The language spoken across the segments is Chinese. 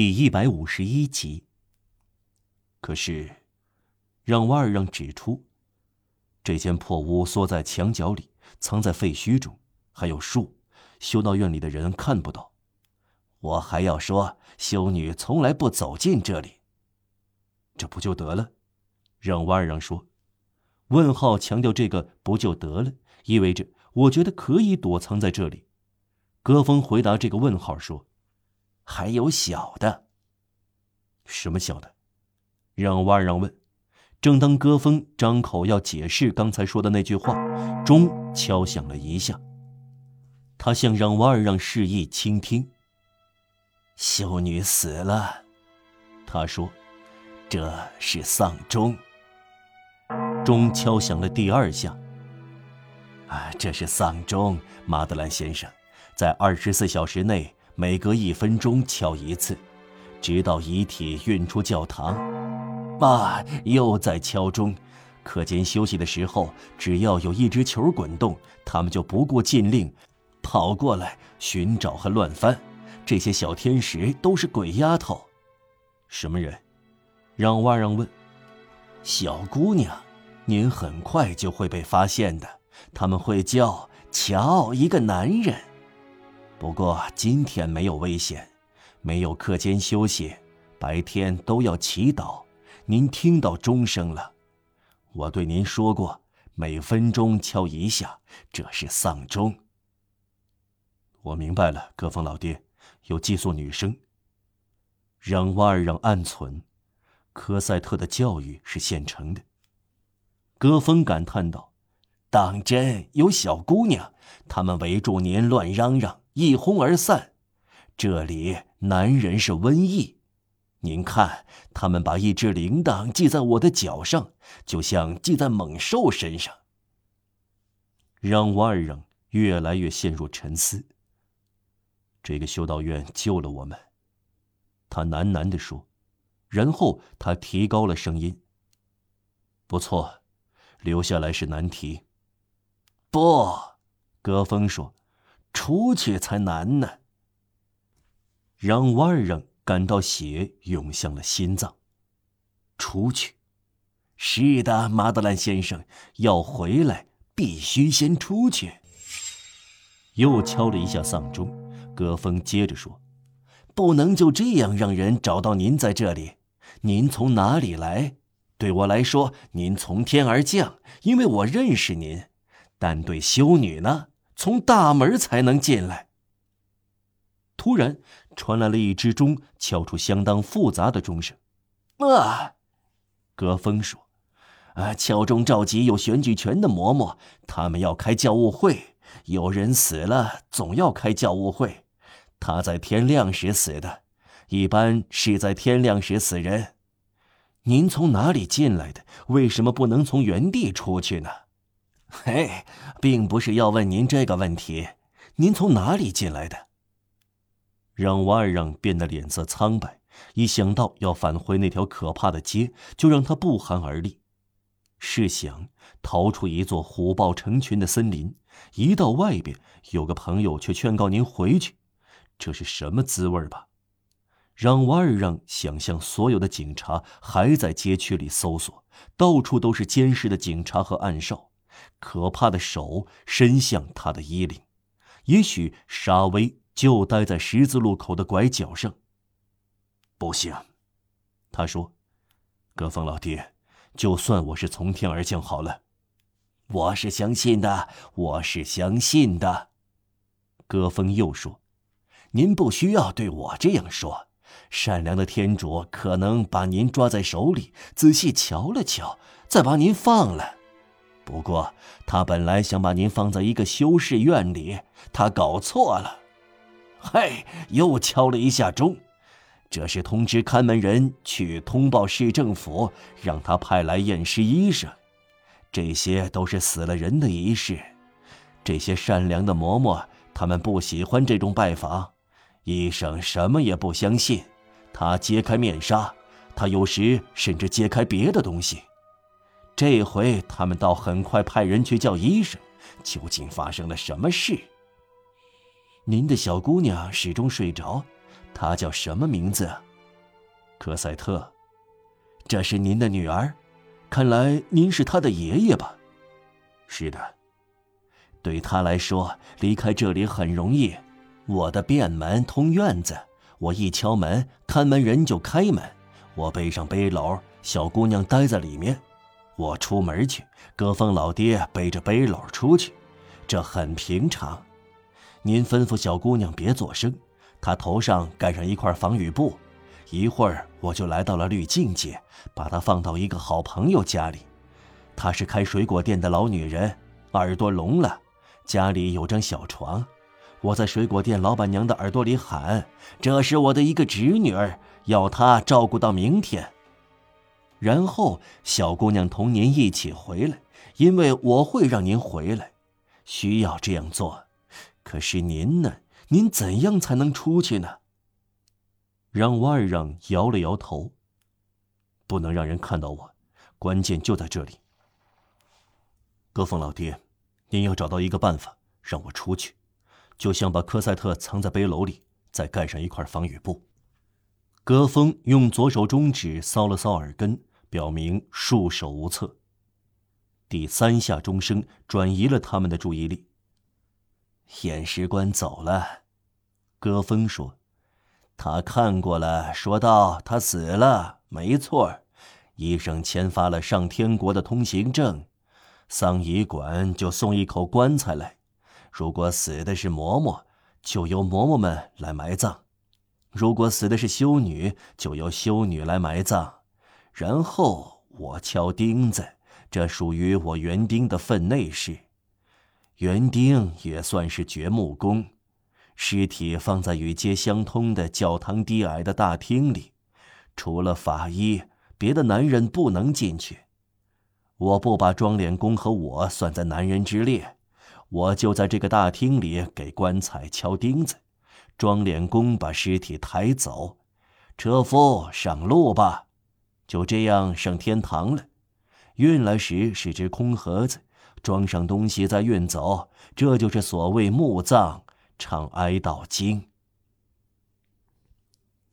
第一百五十一集。可是，让瓦尔让指出，这间破屋缩在墙角里，藏在废墟中，还有树，修道院里的人看不到。我还要说，修女从来不走进这里。这不就得了？让瓦尔让说。问号强调这个不就得了，意味着我觉得可以躲藏在这里。戈峰回答这个问号说：“还有小的。”什么小的？让瓦尔让问。正当戈峰张口要解释刚才说的那句话，钟敲响了一下。他向让瓦尔让示意倾听。修女死了，他说：“这是丧钟。”钟敲响了第二下。啊，这是丧钟，马德兰先生，在二十四小时内每隔一分钟敲一次，直到遗体运出教堂。啊，又在敲钟。课间休息的时候，只要有一只球滚动，他们就不顾禁令，跑过来寻找和乱翻。这些小天使都是鬼丫头。什么人？让瓦让问。小姑娘。您很快就会被发现的，他们会叫“瞧，一个男人”。不过今天没有危险，没有课间休息，白天都要祈祷。您听到钟声了？我对您说过，每分钟敲一下，这是丧钟。我明白了，戈峰老爹，有寄宿女生。让瓦尔让暗存，科赛特的教育是现成的。戈峰感叹道：“当真有小姑娘，他们围住您乱嚷嚷，一哄而散。这里男人是瘟疫，您看，他们把一只铃铛系在我的脚上，就像系在猛兽身上。”让瓦尔让越来越陷入沉思。这个修道院救了我们，他喃喃地说，然后他提高了声音：“不错。”留下来是难题。不，戈峰说：“出去才难呢。”让瓦尔让感到血涌向了心脏。出去，是的，马德兰先生要回来，必须先出去。又敲了一下丧钟，戈峰接着说：“不能就这样让人找到您在这里。您从哪里来？”对我来说，您从天而降，因为我认识您；但对修女呢，从大门才能进来。突然传来了一只钟敲出相当复杂的钟声。啊，格峰说：“啊，敲钟召集有选举权的嬷嬷，他们要开教务会。有人死了，总要开教务会。他在天亮时死的，一般是在天亮时死人。”您从哪里进来的？为什么不能从原地出去呢？嘿，并不是要问您这个问题。您从哪里进来的？让瓦尔让变得脸色苍白，一想到要返回那条可怕的街，就让他不寒而栗。试想，逃出一座虎豹成群的森林，一到外边，有个朋友却劝告您回去，这是什么滋味吧？让瓦尔让想象所有的警察还在街区里搜索，到处都是监视的警察和暗哨，可怕的手伸向他的衣领。也许沙威就待在十字路口的拐角上。不行，他说：“戈峰老爹，就算我是从天而降好了，我是相信的，我是相信的。”戈峰又说：“您不需要对我这样说。”善良的天主可能把您抓在手里，仔细瞧了瞧，再把您放了。不过，他本来想把您放在一个修士院里，他搞错了。嘿，又敲了一下钟，这是通知看门人去通报市政府，让他派来验尸医生。这些都是死了人的仪式。这些善良的嬷嬷，他们不喜欢这种拜访。医生什么也不相信。他揭开面纱，他有时甚至揭开别的东西。这回他们倒很快派人去叫医生。究竟发生了什么事？您的小姑娘始终睡着，她叫什么名字？科赛特，这是您的女儿，看来您是她的爷爷吧？是的。对她来说，离开这里很容易。我的便门通院子，我一敲门，看门人就开门。我背上背篓，小姑娘待在里面。我出门去，葛峰老爹背着背篓出去，这很平常。您吩咐小姑娘别作声，她头上盖上一块防雨布。一会儿我就来到了绿静街，把她放到一个好朋友家里。她是开水果店的老女人，耳朵聋了，家里有张小床。我在水果店老板娘的耳朵里喊：“这是我的一个侄女儿，要她照顾到明天。”然后小姑娘同您一起回来，因为我会让您回来，需要这样做。可是您呢？您怎样才能出去呢？让瓦尔让摇了摇头。不能让人看到我，关键就在这里。戈峰老爹，您要找到一个办法让我出去。就像把科赛特藏在背篓里，再盖上一块防雨布。戈峰用左手中指搔了搔耳根，表明束手无策。第三下钟声转移了他们的注意力。验尸官走了，戈峰说：“他看过了，说道他死了，没错。医生签发了上天国的通行证，丧仪馆就送一口棺材来。”如果死的是嬷嬷，就由嬷嬷们来埋葬；如果死的是修女，就由修女来埋葬。然后我敲钉子，这属于我园丁的分内事。园丁也算是掘墓工。尸体放在与街相通的教堂低矮的大厅里，除了法医，别的男人不能进去。我不把装殓工和我算在男人之列。我就在这个大厅里给棺材敲钉子，装殓工把尸体抬走，车夫上路吧，就这样上天堂了。运来时是只空盒子，装上东西再运走，这就是所谓墓葬，唱哀悼经。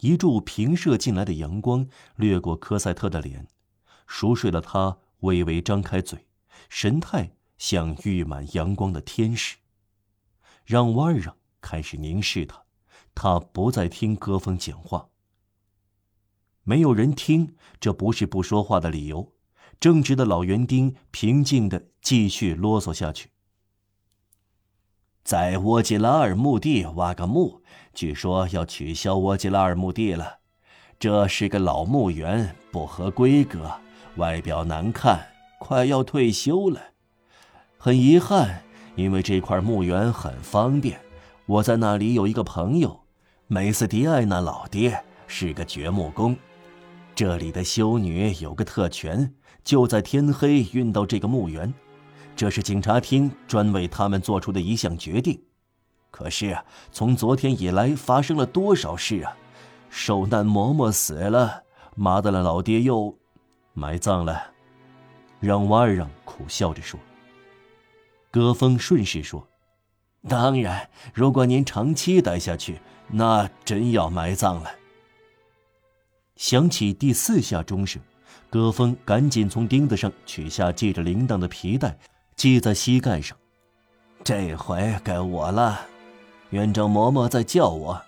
一柱平射进来的阳光掠过科赛特的脸，熟睡的他微微张开嘴，神态。像溢满阳光的天使。让瓦尔开始凝视他，他不再听戈峰讲话。没有人听，这不是不说话的理由。正直的老园丁平静的继续啰嗦下去。在沃吉拉尔墓地挖个墓，据说要取消沃吉拉尔墓地了。这是个老墓园，不合规格，外表难看，快要退休了。很遗憾，因为这块墓园很方便。我在那里有一个朋友，梅斯迪埃纳老爹是个掘墓工。这里的修女有个特权，就在天黑运到这个墓园。这是警察厅专为他们做出的一项决定。可是啊，从昨天以来发生了多少事啊！受难嬷嬷死了，马德兰老爹又埋葬了。让瓦尔让苦笑着说。戈峰顺势说：“当然，如果您长期待下去，那真要埋葬了。”响起第四下钟声，戈峰赶紧从钉子上取下系着铃铛的皮带，系在膝盖上。这回该我了，院长嬷嬷在叫我。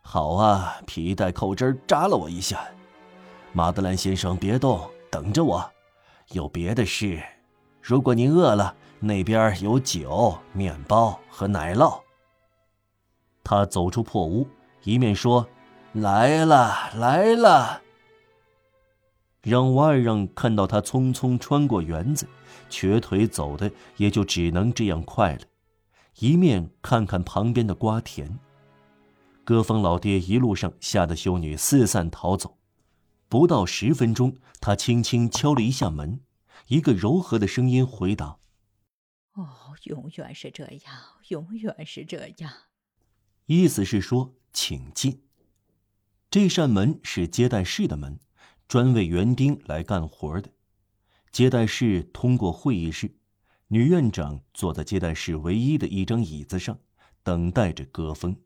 好啊，皮带扣针扎了我一下。马德兰先生，别动，等着我。有别的事，如果您饿了。那边有酒、面包和奶酪。他走出破屋，一面说：“来了，来了。”让瓦尔让看到他匆匆穿过园子，瘸腿走的也就只能这样快了。一面看看旁边的瓜田。戈峰老爹一路上吓得修女四散逃走。不到十分钟，他轻轻敲了一下门，一个柔和的声音回答。哦，永远是这样，永远是这样。意思是说，请进。这扇门是接待室的门，专为园丁来干活的。接待室通过会议室，女院长坐在接待室唯一的一张椅子上，等待着戈峰。